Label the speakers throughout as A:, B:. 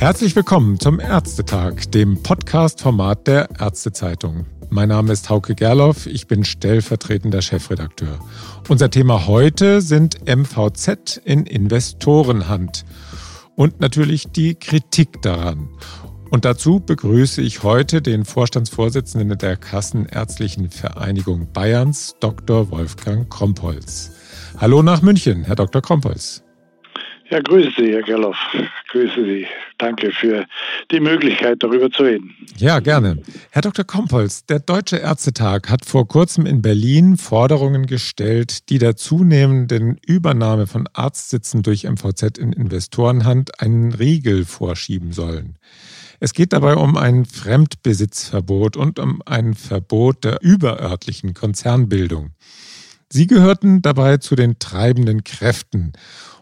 A: Herzlich willkommen zum Ärztetag, dem Podcast-Format der Ärztezeitung. Mein Name ist Hauke Gerloff, ich bin stellvertretender Chefredakteur. Unser Thema heute sind MVZ in Investorenhand und natürlich die Kritik daran. Und dazu begrüße ich heute den Vorstandsvorsitzenden der Kassenärztlichen Vereinigung Bayerns, Dr. Wolfgang Krompholz. Hallo nach München, Herr Dr. Krompholz.
B: Ja, grüße Sie, Herr Gerloff. Grüße Sie. Danke für die Möglichkeit, darüber zu reden.
A: Ja, gerne. Herr Dr. Kompolz, der Deutsche Ärztetag hat vor kurzem in Berlin Forderungen gestellt, die der zunehmenden Übernahme von Arztsitzen durch MVZ in Investorenhand einen Riegel vorschieben sollen. Es geht dabei um ein Fremdbesitzverbot und um ein Verbot der überörtlichen Konzernbildung. Sie gehörten dabei zu den treibenden Kräften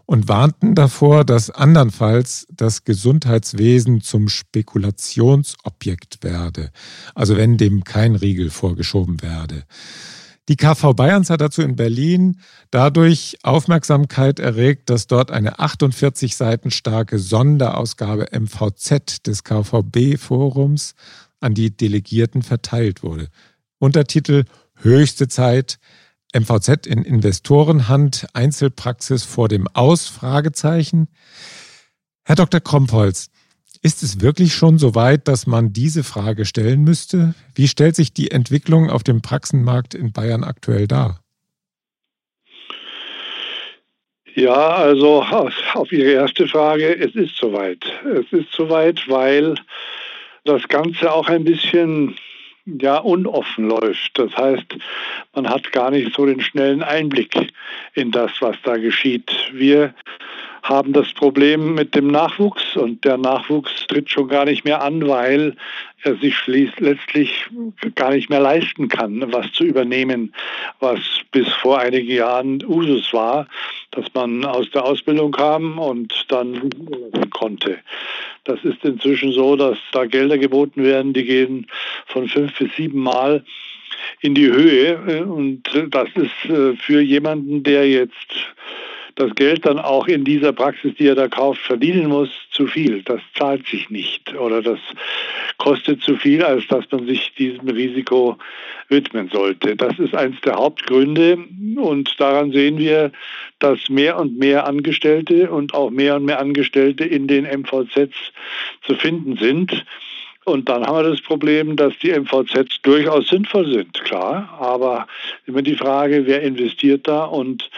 A: und warnten davor, dass andernfalls das Gesundheitswesen zum Spekulationsobjekt werde, also wenn dem kein Riegel vorgeschoben werde. Die KV Bayerns hat dazu in Berlin dadurch Aufmerksamkeit erregt, dass dort eine 48 Seiten starke Sonderausgabe MVZ des KVB-Forums an die Delegierten verteilt wurde. Untertitel Höchste Zeit, MVZ in Investorenhand, Einzelpraxis vor dem Aus? Fragezeichen. Herr Dr. Krompholz, ist es wirklich schon so weit, dass man diese Frage stellen müsste? Wie stellt sich die Entwicklung auf dem Praxenmarkt in Bayern aktuell dar?
B: Ja, also auf Ihre erste Frage, es ist soweit. Es ist soweit, weil das Ganze auch ein bisschen ja unoffen läuft. Das heißt, man hat gar nicht so den schnellen Einblick in das, was da geschieht. Wir haben das Problem mit dem Nachwuchs und der Nachwuchs tritt schon gar nicht mehr an, weil er sich letztlich gar nicht mehr leisten kann, was zu übernehmen, was bis vor einigen Jahren Usus war, dass man aus der Ausbildung kam und dann konnte. Das ist inzwischen so, dass da Gelder geboten werden, die gehen von fünf bis sieben Mal in die Höhe. Und das ist äh, für jemanden, der jetzt das Geld dann auch in dieser Praxis, die er da kauft, verdienen muss, zu viel. Das zahlt sich nicht oder das kostet zu viel, als dass man sich diesem Risiko widmen sollte. Das ist eines der Hauptgründe und daran sehen wir, dass mehr und mehr Angestellte und auch mehr und mehr Angestellte in den MVZs zu finden sind. Und dann haben wir das Problem, dass die MVZs durchaus sinnvoll sind, klar. Aber immer die Frage, wer investiert da und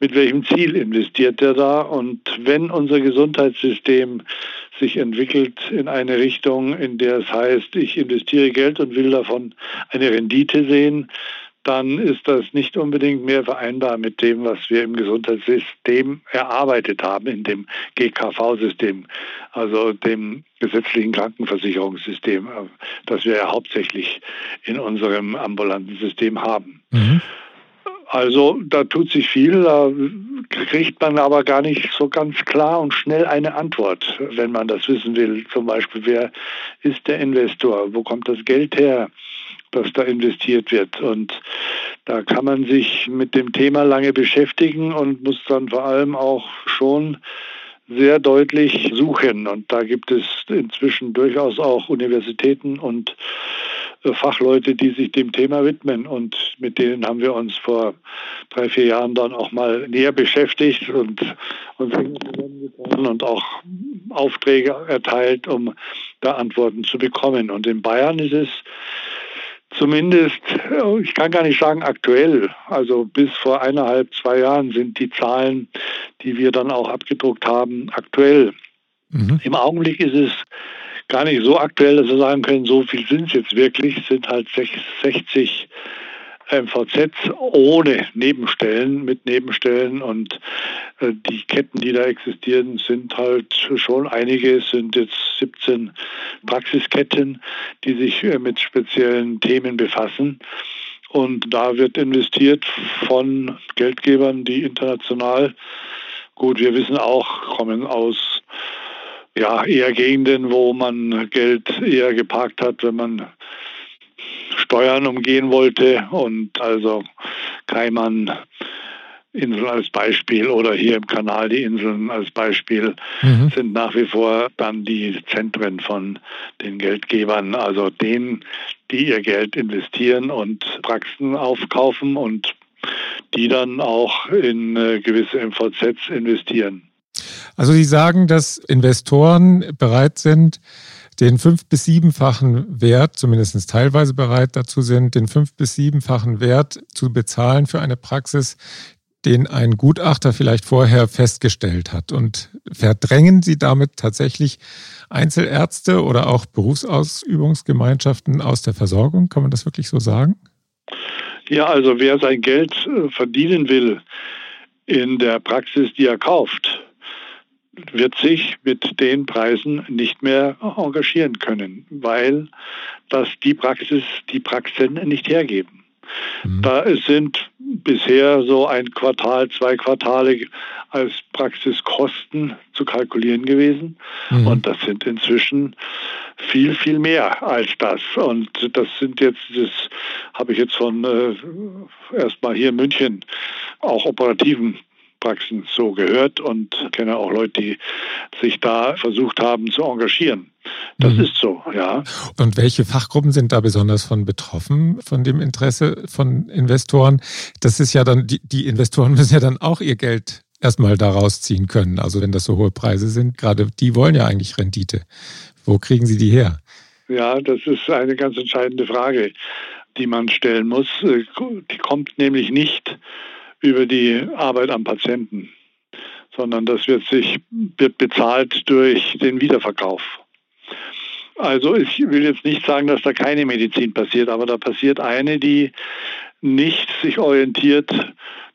B: mit welchem Ziel investiert der da? Und wenn unser Gesundheitssystem sich entwickelt in eine Richtung, in der es heißt, ich investiere Geld und will davon eine Rendite sehen, dann ist das nicht unbedingt mehr vereinbar mit dem, was wir im Gesundheitssystem erarbeitet haben, in dem GKV-System, also dem gesetzlichen Krankenversicherungssystem, das wir ja hauptsächlich in unserem ambulanten System haben. Mhm. Also da tut sich viel, da kriegt man aber gar nicht so ganz klar und schnell eine Antwort, wenn man das wissen will. Zum Beispiel, wer ist der Investor? Wo kommt das Geld her? Das da investiert wird. Und da kann man sich mit dem Thema lange beschäftigen und muss dann vor allem auch schon sehr deutlich suchen. Und da gibt es inzwischen durchaus auch Universitäten und äh, Fachleute, die sich dem Thema widmen. Und mit denen haben wir uns vor drei, vier Jahren dann auch mal näher beschäftigt und uns und auch Aufträge erteilt, um da Antworten zu bekommen. Und in Bayern ist es Zumindest, ich kann gar nicht sagen aktuell, also bis vor eineinhalb, zwei Jahren sind die Zahlen, die wir dann auch abgedruckt haben, aktuell. Mhm. Im Augenblick ist es gar nicht so aktuell, dass wir sagen können, so viel sind es jetzt wirklich, es sind halt 60 MVZs ohne Nebenstellen, mit Nebenstellen und äh, die Ketten, die da existieren, sind halt schon einige, sind jetzt 17 Praxisketten, die sich äh, mit speziellen Themen befassen. Und da wird investiert von Geldgebern, die international, gut, wir wissen auch, kommen aus ja, eher Gegenden, wo man Geld eher geparkt hat, wenn man Steuern umgehen wollte und also Keimann Inseln als Beispiel oder hier im Kanal die Inseln als Beispiel mhm. sind nach wie vor dann die Zentren von den Geldgebern, also denen, die ihr Geld investieren und Praxen aufkaufen und die dann auch in äh, gewisse MVZs investieren.
A: Also Sie sagen, dass Investoren bereit sind, den fünf- bis siebenfachen Wert, zumindest teilweise bereit dazu sind, den fünf- bis siebenfachen Wert zu bezahlen für eine Praxis, den ein Gutachter vielleicht vorher festgestellt hat. Und verdrängen Sie damit tatsächlich Einzelärzte oder auch Berufsausübungsgemeinschaften aus der Versorgung? Kann man das wirklich so sagen?
B: Ja, also wer sein Geld äh, verdienen will in der Praxis, die er kauft, wird sich mit den Preisen nicht mehr engagieren können, weil das die Praxis, die Praxen nicht hergeben. Mhm. Da sind bisher so ein Quartal, zwei Quartale als Praxiskosten zu kalkulieren gewesen. Mhm. Und das sind inzwischen viel, viel mehr als das. Und das sind jetzt, das habe ich jetzt von äh, erstmal hier in München auch operativen Praxen so gehört und kenne auch Leute, die sich da versucht haben zu engagieren. Das mhm. ist so, ja.
A: Und welche Fachgruppen sind da besonders von betroffen, von dem Interesse von Investoren? Das ist ja dann, die, die Investoren müssen ja dann auch ihr Geld erstmal daraus ziehen können. Also wenn das so hohe Preise sind, gerade die wollen ja eigentlich Rendite. Wo kriegen sie die her?
B: Ja, das ist eine ganz entscheidende Frage, die man stellen muss. Die kommt nämlich nicht über die Arbeit am Patienten, sondern das wird sich wird bezahlt durch den Wiederverkauf. Also ich will jetzt nicht sagen, dass da keine Medizin passiert, aber da passiert eine, die nicht sich orientiert.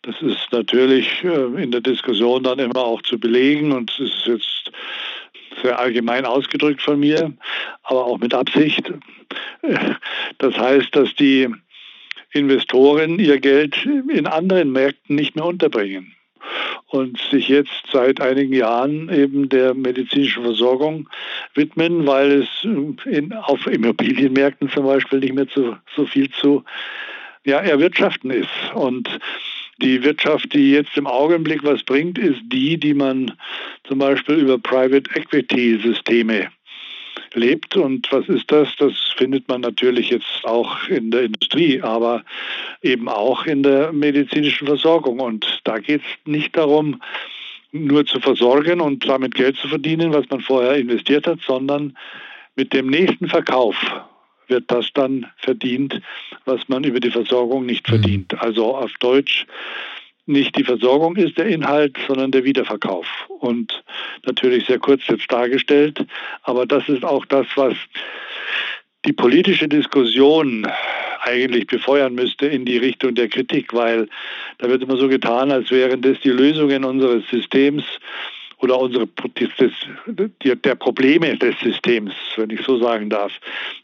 B: Das ist natürlich äh, in der Diskussion dann immer auch zu belegen und es ist jetzt sehr allgemein ausgedrückt von mir, aber auch mit Absicht. Das heißt, dass die Investoren ihr Geld in anderen Märkten nicht mehr unterbringen und sich jetzt seit einigen Jahren eben der medizinischen Versorgung widmen, weil es in, auf Immobilienmärkten zum Beispiel nicht mehr zu, so viel zu ja, erwirtschaften ist. Und die Wirtschaft, die jetzt im Augenblick was bringt, ist die, die man zum Beispiel über Private Equity Systeme lebt. Und was ist das? Das findet man natürlich jetzt auch in der Industrie, aber eben auch in der medizinischen Versorgung. Und da geht es nicht darum, nur zu versorgen und damit Geld zu verdienen, was man vorher investiert hat, sondern mit dem nächsten Verkauf wird das dann verdient, was man über die Versorgung nicht mhm. verdient. Also auf Deutsch, nicht die Versorgung ist der Inhalt, sondern der Wiederverkauf. Und natürlich sehr kurz jetzt dargestellt, aber das ist auch das, was die politische Diskussion eigentlich befeuern müsste in die Richtung der Kritik, weil da wird immer so getan, als wären das die Lösungen unseres Systems oder unsere der Probleme des Systems, wenn ich so sagen darf,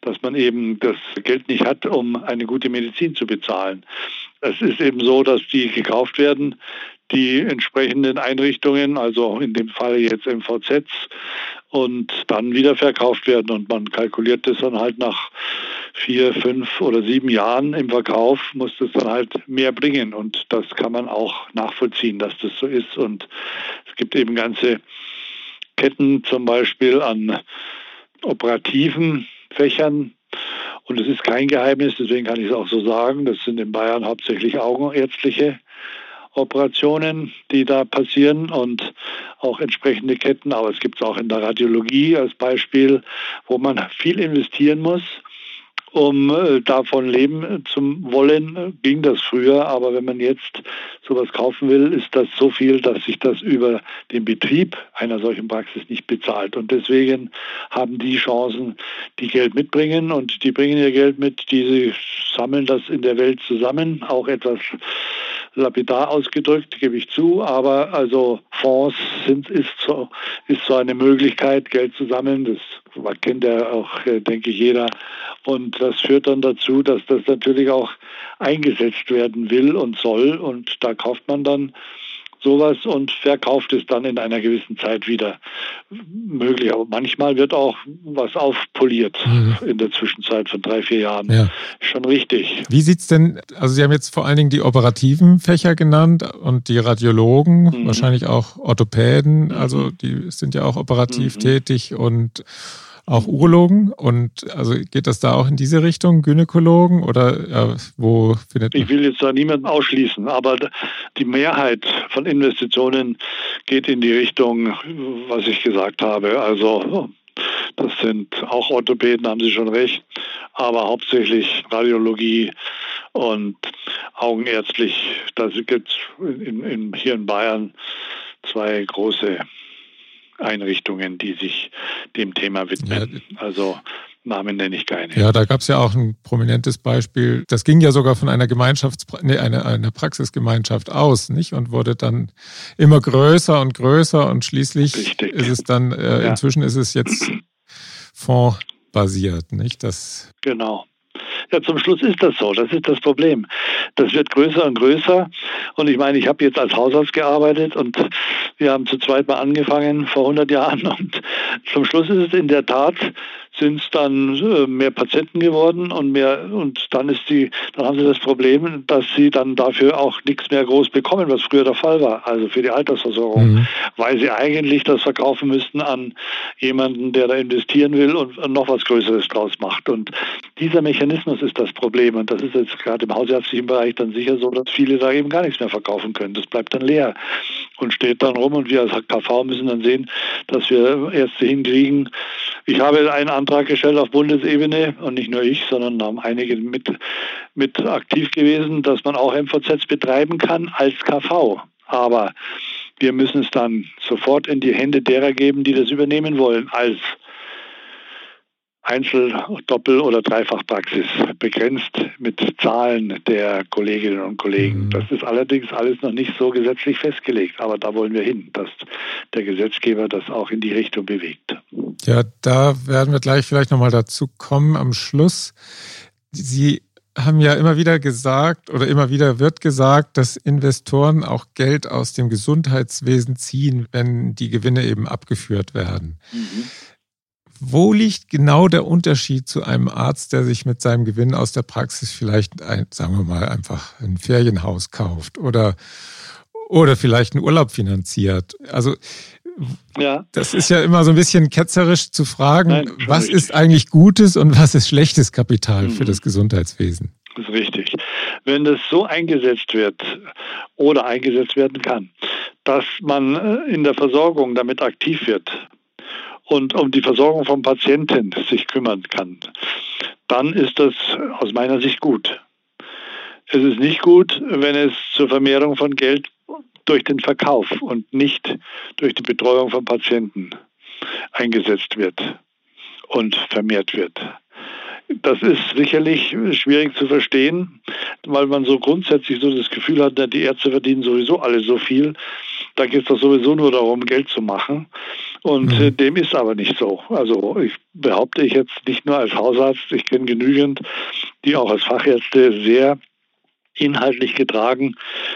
B: dass man eben das Geld nicht hat, um eine gute Medizin zu bezahlen. Es ist eben so, dass die gekauft werden, die entsprechenden Einrichtungen, also in dem Fall jetzt MVZs, und dann wieder verkauft werden. Und man kalkuliert das dann halt nach vier, fünf oder sieben Jahren im Verkauf, muss das dann halt mehr bringen. Und das kann man auch nachvollziehen, dass das so ist. Und es gibt eben ganze Ketten zum Beispiel an operativen Fächern, und es ist kein Geheimnis, deswegen kann ich es auch so sagen, das sind in Bayern hauptsächlich augenärztliche Operationen, die da passieren und auch entsprechende Ketten. Aber es gibt es auch in der Radiologie als Beispiel, wo man viel investieren muss um äh, davon leben zu wollen, ging das früher. Aber wenn man jetzt sowas kaufen will, ist das so viel, dass sich das über den Betrieb einer solchen Praxis nicht bezahlt. Und deswegen haben die Chancen, die Geld mitbringen und die bringen ihr Geld mit, die sie sammeln das in der Welt zusammen, auch etwas lapidar ausgedrückt, gebe ich zu, aber also Fonds sind, ist, so, ist so eine Möglichkeit, Geld zu sammeln. Das kennt ja auch, äh, denke ich, jeder. Und das führt dann dazu, dass das natürlich auch eingesetzt werden will und soll. Und da kauft man dann sowas und verkauft es dann in einer gewissen Zeit wieder möglich. Aber manchmal wird auch was aufpoliert mhm. in der Zwischenzeit von drei, vier Jahren. Ja. Schon richtig.
A: Wie sieht es denn, also Sie haben jetzt vor allen Dingen die operativen Fächer genannt und die Radiologen, mhm. wahrscheinlich auch Orthopäden, mhm. also die sind ja auch operativ mhm. tätig und auch Urologen und also geht das da auch in diese Richtung, Gynäkologen oder ja, wo findet?
B: Ich will jetzt da niemanden ausschließen, aber die Mehrheit von Investitionen geht in die Richtung, was ich gesagt habe. Also das sind auch Orthopäden, haben Sie schon recht, aber hauptsächlich Radiologie und augenärztlich. Da gibt es hier in Bayern zwei große Einrichtungen, die sich dem Thema widmen. Ja. Also Namen nenne ich keine.
A: Ja, da gab es ja auch ein prominentes Beispiel. Das ging ja sogar von einer Gemeinschafts nee, einer, einer Praxisgemeinschaft aus, nicht? Und wurde dann immer größer und größer und schließlich Richtig. ist es dann, äh, ja. inzwischen ist es jetzt fondsbasiert, nicht? Das
B: genau. Ja, zum Schluss ist das so. Das ist das Problem. Das wird größer und größer. Und ich meine, ich habe jetzt als Hausarzt gearbeitet und wir haben zu zweit mal angefangen vor 100 Jahren. Und zum Schluss ist es in der Tat sind es dann äh, mehr Patienten geworden und mehr und dann ist die, dann haben sie das Problem, dass sie dann dafür auch nichts mehr groß bekommen, was früher der Fall war, also für die Altersversorgung, mhm. weil sie eigentlich das verkaufen müssten an jemanden, der da investieren will und noch was Größeres draus macht. Und dieser Mechanismus ist das Problem und das ist jetzt gerade im hausärztlichen Bereich dann sicher so, dass viele da eben gar nichts mehr verkaufen können. Das bleibt dann leer und steht dann rum und wir als KV müssen dann sehen, dass wir Ärzte hinkriegen. Ich habe einen Antrag gestellt auf Bundesebene und nicht nur ich, sondern haben einige mit, mit aktiv gewesen, dass man auch MVZs betreiben kann als KV. Aber wir müssen es dann sofort in die Hände derer geben, die das übernehmen wollen, als Einzel-, Doppel- oder Dreifachpraxis, begrenzt mit Zahlen der Kolleginnen und Kollegen. Mhm. Das ist allerdings alles noch nicht so gesetzlich festgelegt, aber da wollen wir hin, dass der Gesetzgeber das auch in die Richtung bewegt.
A: Ja, da werden wir gleich vielleicht nochmal dazu kommen am Schluss. Sie haben ja immer wieder gesagt oder immer wieder wird gesagt, dass Investoren auch Geld aus dem Gesundheitswesen ziehen, wenn die Gewinne eben abgeführt werden. Mhm. Wo liegt genau der Unterschied zu einem Arzt, der sich mit seinem Gewinn aus der Praxis vielleicht, ein, sagen wir mal, einfach ein Ferienhaus kauft oder, oder vielleicht einen Urlaub finanziert? Also, ja. das ist ja immer so ein bisschen ketzerisch zu fragen, Nein, was richtig. ist eigentlich gutes und was ist schlechtes Kapital mhm. für das Gesundheitswesen?
B: Das ist richtig. Wenn das so eingesetzt wird oder eingesetzt werden kann, dass man äh, in der Versorgung damit aktiv wird, und um die Versorgung von Patienten sich kümmern kann, dann ist das aus meiner Sicht gut. Es ist nicht gut, wenn es zur Vermehrung von Geld durch den Verkauf und nicht durch die Betreuung von Patienten eingesetzt wird und vermehrt wird. Das ist sicherlich schwierig zu verstehen, weil man so grundsätzlich so das Gefühl hat, die Ärzte verdienen sowieso alle so viel. Da geht es doch sowieso nur darum, Geld zu machen. Und mhm. Dem ist aber nicht so. Also ich behaupte ich jetzt nicht nur als Hausarzt, ich kenne genügend, die auch als Fachärzte sehr inhaltlich getragen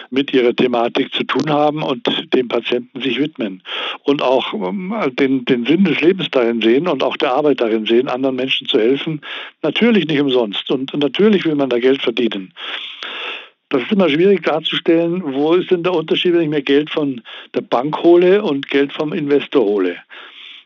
B: mit ihrer Thematik zu tun haben und dem Patienten sich widmen und auch ähm, den, den Sinn des Lebens darin sehen und auch der Arbeit darin sehen, anderen Menschen zu helfen. Natürlich nicht umsonst und, natürlich will man da Geld verdienen. Das ist immer schwierig darzustellen, wo ist denn der Unterschied, wenn ich mir Geld von der Bank hole und Geld vom Investor hole.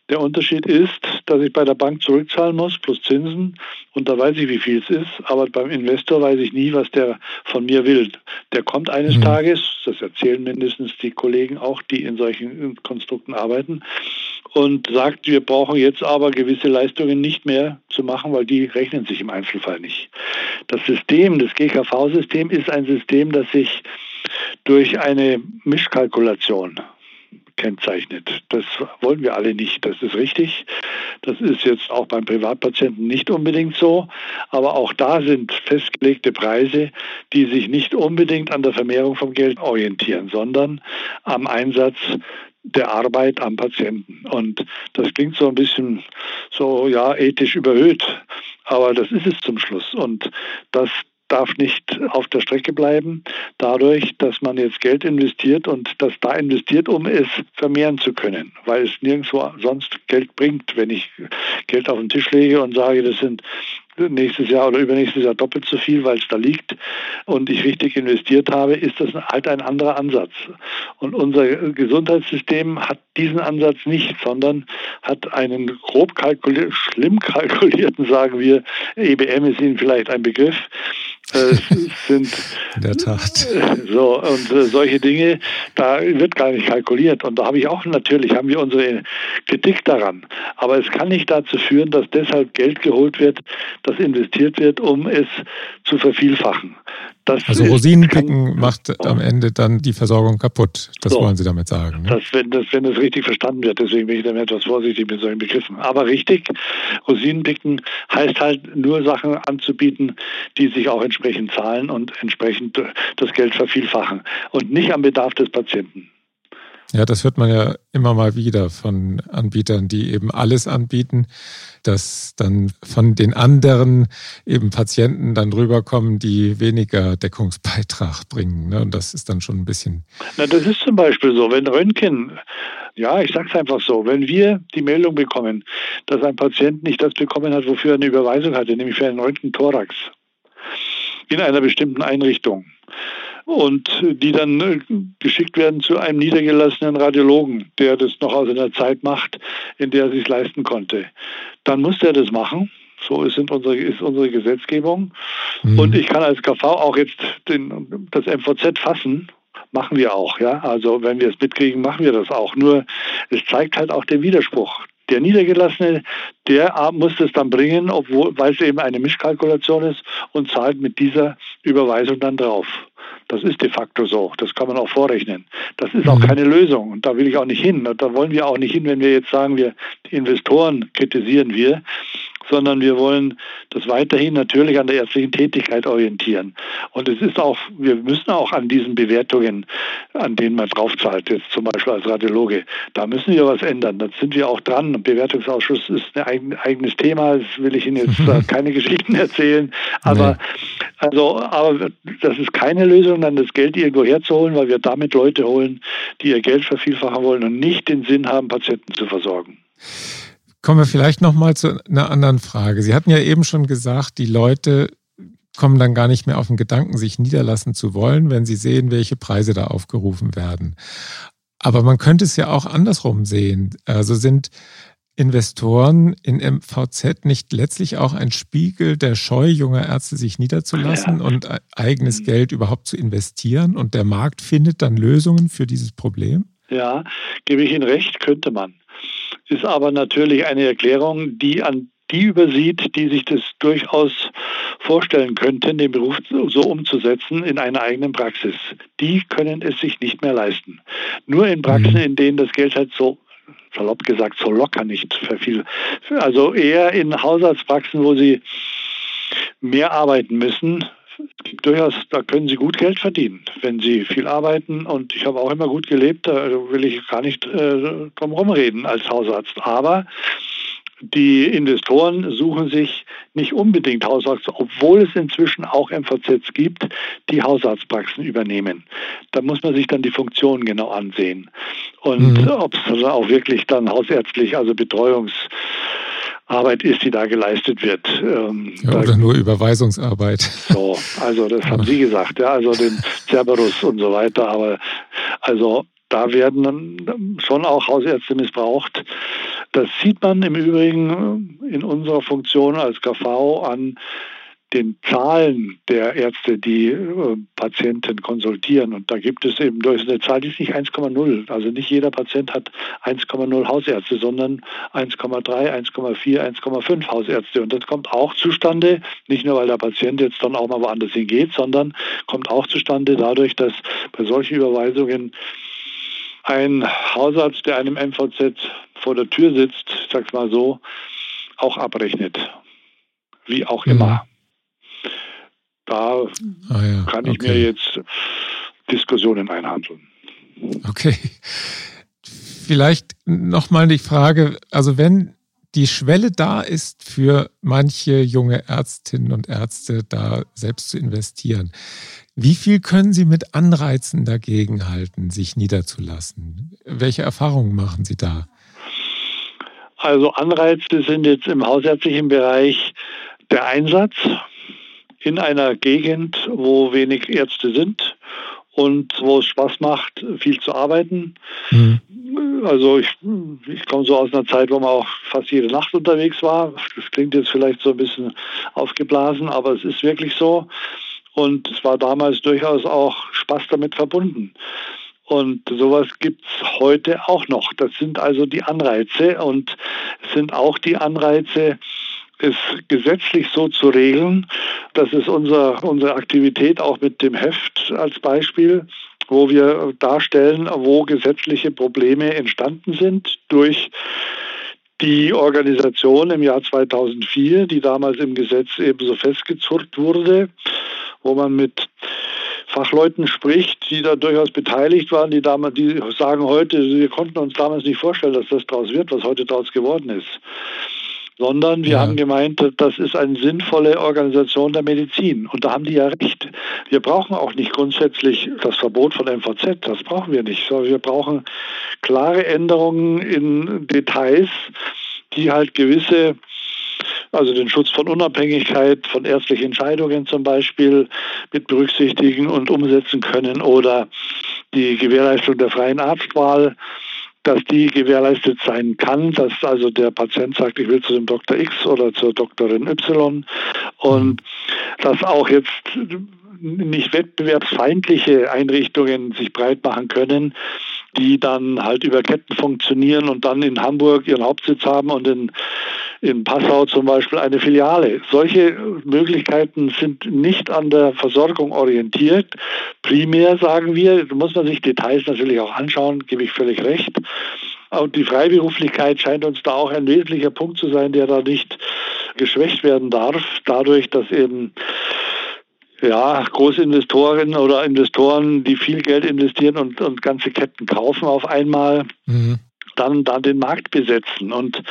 B: Der Unterschied ist, dass ich bei der Bank zurückzahlen muss, plus Zinsen, und da weiß ich, wie viel es ist, aber beim Investor weiß ich nie, was der von mir will. Der kommt eines mhm. Tages, das erzählen mindestens die Kollegen auch, die in solchen Konstrukten arbeiten, und sagt, wir brauchen jetzt aber gewisse Leistungen nicht mehr zu machen, weil die rechnen sich im Einzelfall nicht. Das System, das GKV-System ist ein System, das sich durch eine Mischkalkulation kennzeichnet. Das wollen wir alle nicht. Das ist richtig. Das ist jetzt auch beim Privatpatienten nicht unbedingt so. Aber auch da sind festgelegte Preise, die sich nicht unbedingt an der Vermehrung vom Geld orientieren, sondern am Einsatz der Arbeit am Patienten. Und das klingt so ein bisschen so, ja, ethisch überhöht, aber das ist es zum Schluss. Und das darf nicht auf der Strecke bleiben, dadurch, dass man jetzt Geld investiert und das da investiert, um es vermehren zu können, weil es nirgendwo sonst Geld bringt, wenn ich Geld auf den Tisch lege und sage, das sind nächstes Jahr oder übernächstes Jahr doppelt so viel, weil es da liegt und ich richtig investiert habe, ist das halt ein anderer Ansatz. Und unser Gesundheitssystem hat diesen Ansatz nicht, sondern hat einen grob kalkulierten, schlimm kalkulierten, sagen wir, EBM ist Ihnen vielleicht ein Begriff, äh, sind
A: in der Tat.
B: So und äh, solche Dinge, da wird gar nicht kalkuliert. Und da habe ich auch natürlich haben wir unsere Kritik daran, aber es kann nicht dazu führen, dass deshalb Geld geholt wird, das investiert wird, um es zu vervielfachen.
A: Das also Rosinenpicken macht am Ende dann die Versorgung kaputt. Das so, wollen Sie damit sagen.
B: Ne? Das, wenn, das, wenn das richtig verstanden wird, deswegen bin ich damit etwas vorsichtig mit solchen Begriffen. Aber richtig, Rosinenpicken heißt halt nur Sachen anzubieten, die sich auch entsprechend zahlen und entsprechend das Geld vervielfachen und nicht am Bedarf des Patienten.
A: Ja, das hört man ja immer mal wieder von Anbietern, die eben alles anbieten, dass dann von den anderen eben Patienten dann rüberkommen, die weniger Deckungsbeitrag bringen. Ne? Und das ist dann schon ein bisschen.
B: Na, das ist zum Beispiel so, wenn Röntgen ja, ich sage es einfach so. Wenn wir die Meldung bekommen, dass ein Patient nicht das bekommen hat, wofür er eine Überweisung hatte, nämlich für einen Röntgen-Thorax in einer bestimmten Einrichtung, und die dann äh, geschickt werden zu einem niedergelassenen Radiologen, der das noch aus einer Zeit macht, in der er sich leisten konnte. Dann muss der das machen. So ist unsere, ist unsere Gesetzgebung. Mhm. Und ich kann als KV auch jetzt den, das MVZ fassen machen wir auch, ja. Also wenn wir es mitkriegen, machen wir das auch. Nur es zeigt halt auch den Widerspruch. Der Niedergelassene, der muss es dann bringen, obwohl, weil es eben eine Mischkalkulation ist und zahlt mit dieser Überweisung dann drauf. Das ist de facto so. Das kann man auch vorrechnen. Das ist auch mhm. keine Lösung. Und da will ich auch nicht hin. Und da wollen wir auch nicht hin, wenn wir jetzt sagen, wir die Investoren kritisieren wir sondern wir wollen das weiterhin natürlich an der ärztlichen Tätigkeit orientieren. Und es ist auch, wir müssen auch an diesen Bewertungen, an denen man draufzahlt, jetzt zum Beispiel als Radiologe, da müssen wir was ändern. Da sind wir auch dran. Bewertungsausschuss ist ein eigenes Thema. Das will ich Ihnen jetzt keine Geschichten erzählen. Aber, nee. also, aber das ist keine Lösung, dann das Geld irgendwo herzuholen, weil wir damit Leute holen, die ihr Geld vervielfachen wollen und nicht den Sinn haben, Patienten zu versorgen.
A: Kommen wir vielleicht nochmal zu einer anderen Frage. Sie hatten ja eben schon gesagt, die Leute kommen dann gar nicht mehr auf den Gedanken, sich niederlassen zu wollen, wenn sie sehen, welche Preise da aufgerufen werden. Aber man könnte es ja auch andersrum sehen. Also sind Investoren in MVZ nicht letztlich auch ein Spiegel der Scheu junger Ärzte, sich niederzulassen ja. und eigenes mhm. Geld überhaupt zu investieren? Und der Markt findet dann Lösungen für dieses Problem?
B: Ja, gebe ich Ihnen recht, könnte man ist aber natürlich eine Erklärung, die an die übersieht, die sich das durchaus vorstellen könnten, den Beruf so umzusetzen in einer eigenen Praxis. Die können es sich nicht mehr leisten. Nur in Praxen, mhm. in denen das Geld halt so salopp gesagt so locker nicht verfiel. Also eher in Hausarztpraxen, wo sie mehr arbeiten müssen, es gibt durchaus, da können Sie gut Geld verdienen, wenn Sie viel arbeiten. Und ich habe auch immer gut gelebt, da will ich gar nicht äh, drum rumreden als Hausarzt. Aber die Investoren suchen sich nicht unbedingt Hausärzte, obwohl es inzwischen auch MVZs gibt, die Hausarztpraxen übernehmen. Da muss man sich dann die Funktionen genau ansehen. Und mhm. ob es auch wirklich dann hausärztlich, also Betreuungs Arbeit ist, die da geleistet wird.
A: Ähm, ja, oder nur Überweisungsarbeit.
B: So, also das haben Sie gesagt, ja, also den Cerberus und so weiter, aber also da werden dann schon auch Hausärzte missbraucht. Das sieht man im Übrigen in unserer Funktion als KV an den Zahlen der Ärzte, die äh, Patienten konsultieren. Und da gibt es eben durch eine Zahl, die ist nicht 1,0. Also nicht jeder Patient hat 1,0 Hausärzte, sondern 1,3, 1,4, 1,5 Hausärzte. Und das kommt auch zustande, nicht nur weil der Patient jetzt dann auch mal woanders hingeht, sondern kommt auch zustande dadurch, dass bei solchen Überweisungen ein Hausarzt, der einem MVZ vor der Tür sitzt, ich sag's mal so, auch abrechnet. Wie auch immer. Da ah, ja. kann ich okay. mir jetzt Diskussionen einhandeln.
A: Okay. Vielleicht nochmal die Frage, also wenn die Schwelle da ist für manche junge Ärztinnen und Ärzte, da selbst zu investieren. Wie viel können Sie mit Anreizen dagegen halten, sich niederzulassen? Welche Erfahrungen machen Sie da?
B: Also Anreize sind jetzt im hausärztlichen Bereich der Einsatz in einer Gegend, wo wenig Ärzte sind und wo es Spaß macht, viel zu arbeiten. Mhm. Also ich, ich komme so aus einer Zeit, wo man auch fast jede Nacht unterwegs war. Das klingt jetzt vielleicht so ein bisschen aufgeblasen, aber es ist wirklich so. Und es war damals durchaus auch Spaß damit verbunden. Und sowas gibt es heute auch noch. Das sind also die Anreize und es sind auch die Anreize, es gesetzlich so zu regeln. Das ist unser, unsere Aktivität auch mit dem Heft als Beispiel, wo wir darstellen, wo gesetzliche Probleme entstanden sind durch die Organisation im Jahr 2004, die damals im Gesetz ebenso festgezurrt wurde, wo man mit Fachleuten spricht, die da durchaus beteiligt waren, die damals, die sagen heute, wir konnten uns damals nicht vorstellen, dass das daraus wird, was heute daraus geworden ist sondern wir ja. haben gemeint, das ist eine sinnvolle Organisation der Medizin. Und da haben die ja recht. Wir brauchen auch nicht grundsätzlich das Verbot von MVZ, das brauchen wir nicht, sondern wir brauchen klare Änderungen in Details, die halt gewisse also den Schutz von Unabhängigkeit, von ärztlichen Entscheidungen zum Beispiel mit berücksichtigen und umsetzen können oder die Gewährleistung der freien Arztwahl dass die gewährleistet sein kann, dass also der Patient sagt, ich will zu dem Dr. X oder zur Doktorin Y und dass auch jetzt nicht wettbewerbsfeindliche Einrichtungen sich breit machen können, die dann halt über Ketten funktionieren und dann in Hamburg ihren Hauptsitz haben und in, in Passau zum Beispiel eine Filiale. Solche Möglichkeiten sind nicht an der Versorgung orientiert. Primär sagen wir, muss man sich Details natürlich auch anschauen, gebe ich völlig recht. Und die Freiberuflichkeit scheint uns da auch ein wesentlicher Punkt zu sein, der da nicht geschwächt werden darf, dadurch, dass eben ja, Großinvestoren oder Investoren, die viel Geld investieren und, und ganze Ketten kaufen auf einmal. Mhm. Dann, dann den Markt besetzen. Und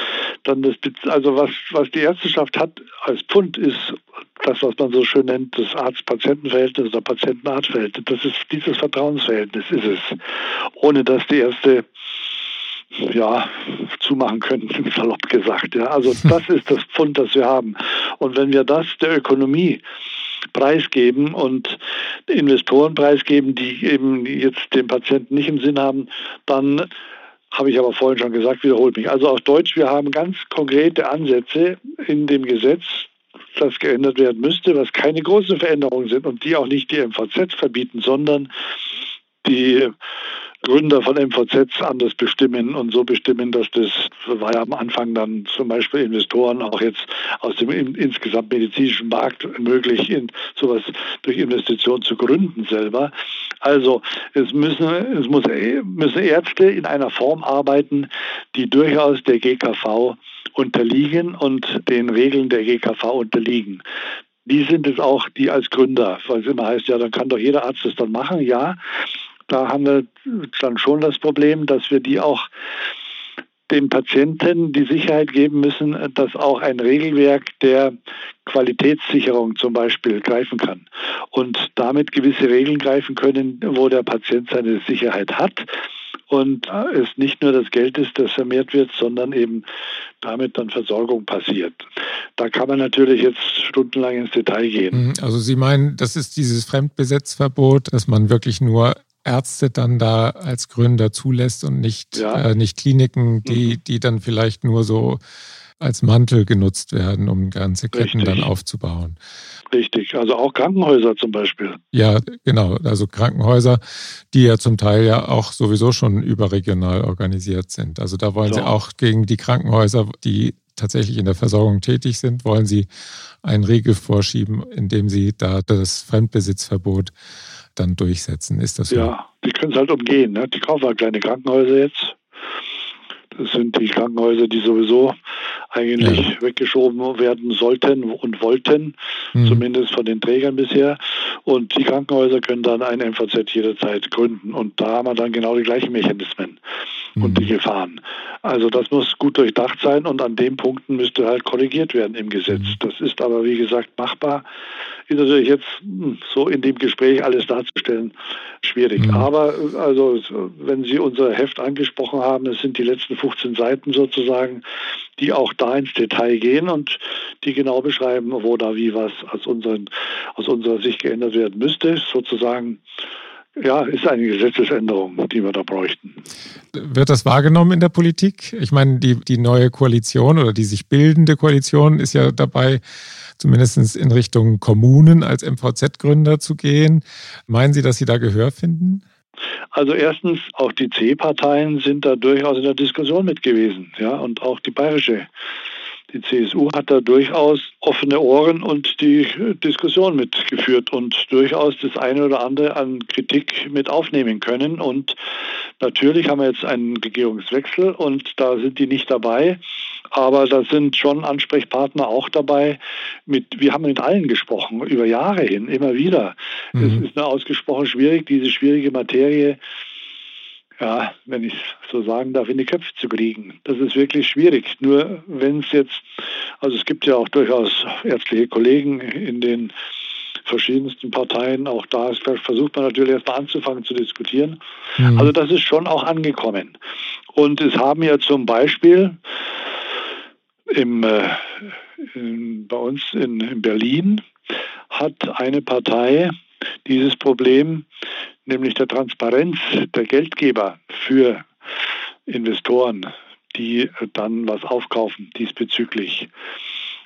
B: dann das, also was, was die Ärzteschaft hat als Pfund, ist das, was man so schön nennt, das Arzt-Patienten-Verhältnis oder Patienten-Arzt-Verhältnis. Das ist dieses Vertrauensverhältnis, ist es. Ohne dass die Ärzte ja, zumachen könnten, salopp gesagt. Ja. Also das ist das Pfund, das wir haben. Und wenn wir das der Ökonomie preisgeben und Investoren preisgeben, die eben jetzt den Patienten nicht im Sinn haben, dann habe ich aber vorhin schon gesagt, wiederholt mich. Also auf Deutsch, wir haben ganz konkrete Ansätze in dem Gesetz, das geändert werden müsste, was keine großen Veränderungen sind und die auch nicht die MVZ verbieten, sondern die Gründer von MVZs anders bestimmen und so bestimmen, dass das war ja am Anfang dann zum Beispiel Investoren auch jetzt aus dem insgesamt medizinischen Markt möglich, in sowas durch Investitionen zu gründen selber. Also es müssen, es muss, müssen Ärzte in einer Form arbeiten, die durchaus der GKV unterliegen und den Regeln der GKV unterliegen die sind es auch, die als Gründer, weil es immer heißt, ja, dann kann doch jeder Arzt das dann machen. Ja, da haben wir dann schon das Problem, dass wir die auch den Patienten die Sicherheit geben müssen, dass auch ein Regelwerk der Qualitätssicherung zum Beispiel greifen kann und damit gewisse Regeln greifen können, wo der Patient seine Sicherheit hat und es nicht nur das Geld ist, das vermehrt wird, sondern eben damit dann Versorgung passiert. Da kann man natürlich jetzt stundenlang ins Detail gehen.
A: Mhm. Also Sie meinen, das ist dieses Fremdbesetzverbot, dass man wirklich nur Ärzte dann da als Gründer zulässt und nicht, ja. äh, nicht Kliniken, die, mhm. die dann vielleicht nur so als Mantel genutzt werden, um ganze Ketten Richtig. dann aufzubauen.
B: Richtig, also auch Krankenhäuser zum Beispiel.
A: Ja, genau, also Krankenhäuser, die ja zum Teil ja auch sowieso schon überregional organisiert sind. Also da wollen so. Sie auch gegen die Krankenhäuser, die tatsächlich in der Versorgung tätig sind, wollen Sie einen Riegel vorschieben, indem Sie da das Fremdbesitzverbot dann durchsetzen. Ist das
B: so? Ja, die können es halt umgehen. Ne? Die kaufen halt kleine Krankenhäuser jetzt. Das sind die Krankenhäuser, die sowieso eigentlich ja. weggeschoben werden sollten und wollten, mhm. zumindest von den Trägern bisher. Und die Krankenhäuser können dann ein MVZ jederzeit gründen. Und da haben wir dann genau die gleichen Mechanismen mhm. und die Gefahren. Also das muss gut durchdacht sein und an den Punkten müsste halt korrigiert werden im Gesetz. Mhm. Das ist aber, wie gesagt, machbar. Ist natürlich jetzt hm, so in dem Gespräch alles darzustellen schwierig. Mhm. Aber also, wenn Sie unser Heft angesprochen haben, es sind die letzten 15 Seiten sozusagen, die auch da ins Detail gehen und die genau beschreiben, wo da wie was aus, unseren, aus unserer Sicht geändert werden müsste. Sozusagen ja, ist eine Gesetzesänderung, die wir da bräuchten.
A: Wird das wahrgenommen in der Politik? Ich meine, die, die neue Koalition oder die sich bildende Koalition ist ja dabei, zumindest in Richtung Kommunen als MVZ-Gründer zu gehen. Meinen Sie, dass Sie da Gehör finden?
B: Also erstens, auch die C-Parteien sind da durchaus in der Diskussion mit gewesen, ja, und auch die bayerische die CSU hat da durchaus offene Ohren und die Diskussion mitgeführt und durchaus das eine oder andere an Kritik mit aufnehmen können. Und natürlich haben wir jetzt einen Regierungswechsel und da sind die nicht dabei. Aber da sind schon Ansprechpartner auch dabei. Mit, wir haben mit allen gesprochen, über Jahre hin, immer wieder. Mhm. Es ist nur ausgesprochen schwierig, diese schwierige Materie ja, wenn ich so sagen darf, in die Köpfe zu kriegen. Das ist wirklich schwierig. Nur wenn es jetzt, also es gibt ja auch durchaus ärztliche Kollegen in den verschiedensten Parteien, auch da versucht man natürlich erstmal anzufangen zu diskutieren. Mhm. Also das ist schon auch angekommen. Und es haben ja zum Beispiel im, äh, in, bei uns in, in Berlin hat eine Partei dieses Problem nämlich der Transparenz der Geldgeber für Investoren, die dann was aufkaufen diesbezüglich.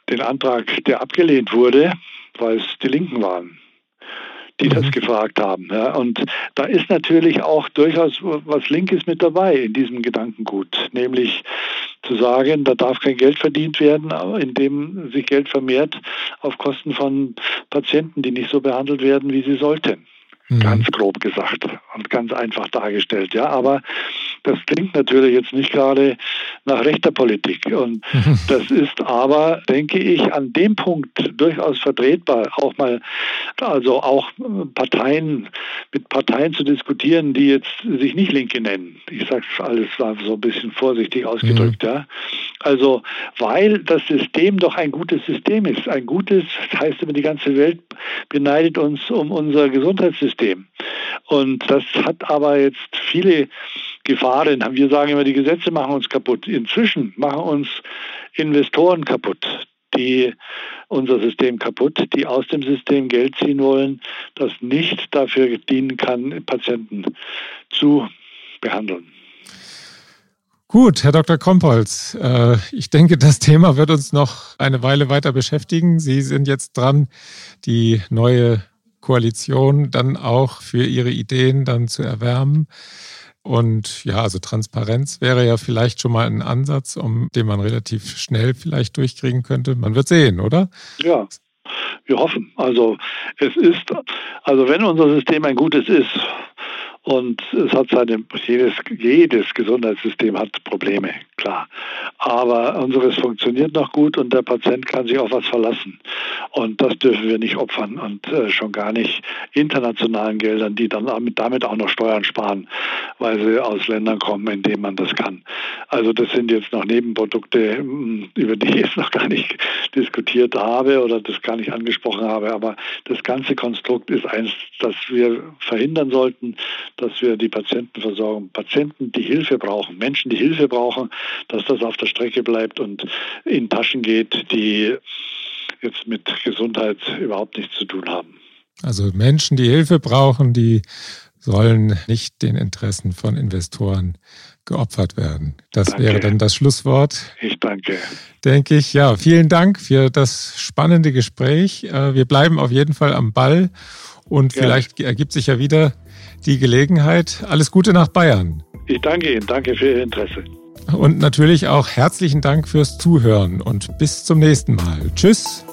B: Den Antrag, der abgelehnt wurde, weil es die Linken waren, die das mhm. gefragt haben. Ja. Und da ist natürlich auch durchaus was Linkes mit dabei in diesem Gedankengut, nämlich zu sagen, da darf kein Geld verdient werden, indem sich Geld vermehrt auf Kosten von Patienten, die nicht so behandelt werden, wie sie sollten. Mhm. Ganz grob gesagt und ganz einfach dargestellt. Ja, aber das klingt natürlich jetzt nicht gerade nach rechter Politik. Und das ist aber, denke ich, an dem Punkt durchaus vertretbar, auch mal, also auch Parteien, mit Parteien zu diskutieren, die jetzt sich nicht Linke nennen. Ich sage es alles so ein bisschen vorsichtig ausgedrückt, mhm. ja. Also, weil das System doch ein gutes System ist. Ein gutes, das heißt immer, die ganze Welt beneidet uns um unser Gesundheitssystem. Und das hat aber jetzt viele Gefahren. Wir sagen immer, die Gesetze machen uns kaputt. Inzwischen machen uns Investoren kaputt, die unser System kaputt, die aus dem System Geld ziehen wollen, das nicht dafür dienen kann, Patienten zu behandeln.
A: Gut, Herr Dr. Kompolz, äh, ich denke, das Thema wird uns noch eine Weile weiter beschäftigen. Sie sind jetzt dran, die neue Koalition dann auch für Ihre Ideen dann zu erwärmen. Und ja, also Transparenz wäre ja vielleicht schon mal ein Ansatz, um den man relativ schnell vielleicht durchkriegen könnte. Man wird sehen, oder?
B: Ja, wir hoffen. Also es ist, also wenn unser System ein gutes ist, und es hat seine, jedes, jedes Gesundheitssystem hat Probleme, klar. Aber unseres funktioniert noch gut und der Patient kann sich auf was verlassen. Und das dürfen wir nicht opfern und äh, schon gar nicht internationalen Geldern, die dann damit auch noch Steuern sparen, weil sie aus Ländern kommen, in denen man das kann. Also das sind jetzt noch Nebenprodukte, hm, über die ich jetzt noch gar nicht diskutiert habe oder das gar nicht angesprochen habe. Aber das ganze Konstrukt ist eins, das wir verhindern sollten, dass wir die Patientenversorgung, Patienten, die Hilfe brauchen, Menschen, die Hilfe brauchen, dass das auf der Strecke bleibt und in Taschen geht, die jetzt mit Gesundheit überhaupt nichts zu tun haben.
A: Also Menschen, die Hilfe brauchen, die sollen nicht den Interessen von Investoren geopfert werden. Das danke. wäre dann das Schlusswort.
B: Ich danke.
A: Denke ich. Ja, vielen Dank für das spannende Gespräch. Äh, wir bleiben auf jeden Fall am Ball und ja. vielleicht ergibt sich ja wieder die Gelegenheit. Alles Gute nach Bayern.
B: Ich danke Ihnen. Danke für Ihr Interesse.
A: Und natürlich auch herzlichen Dank fürs Zuhören und bis zum nächsten Mal. Tschüss.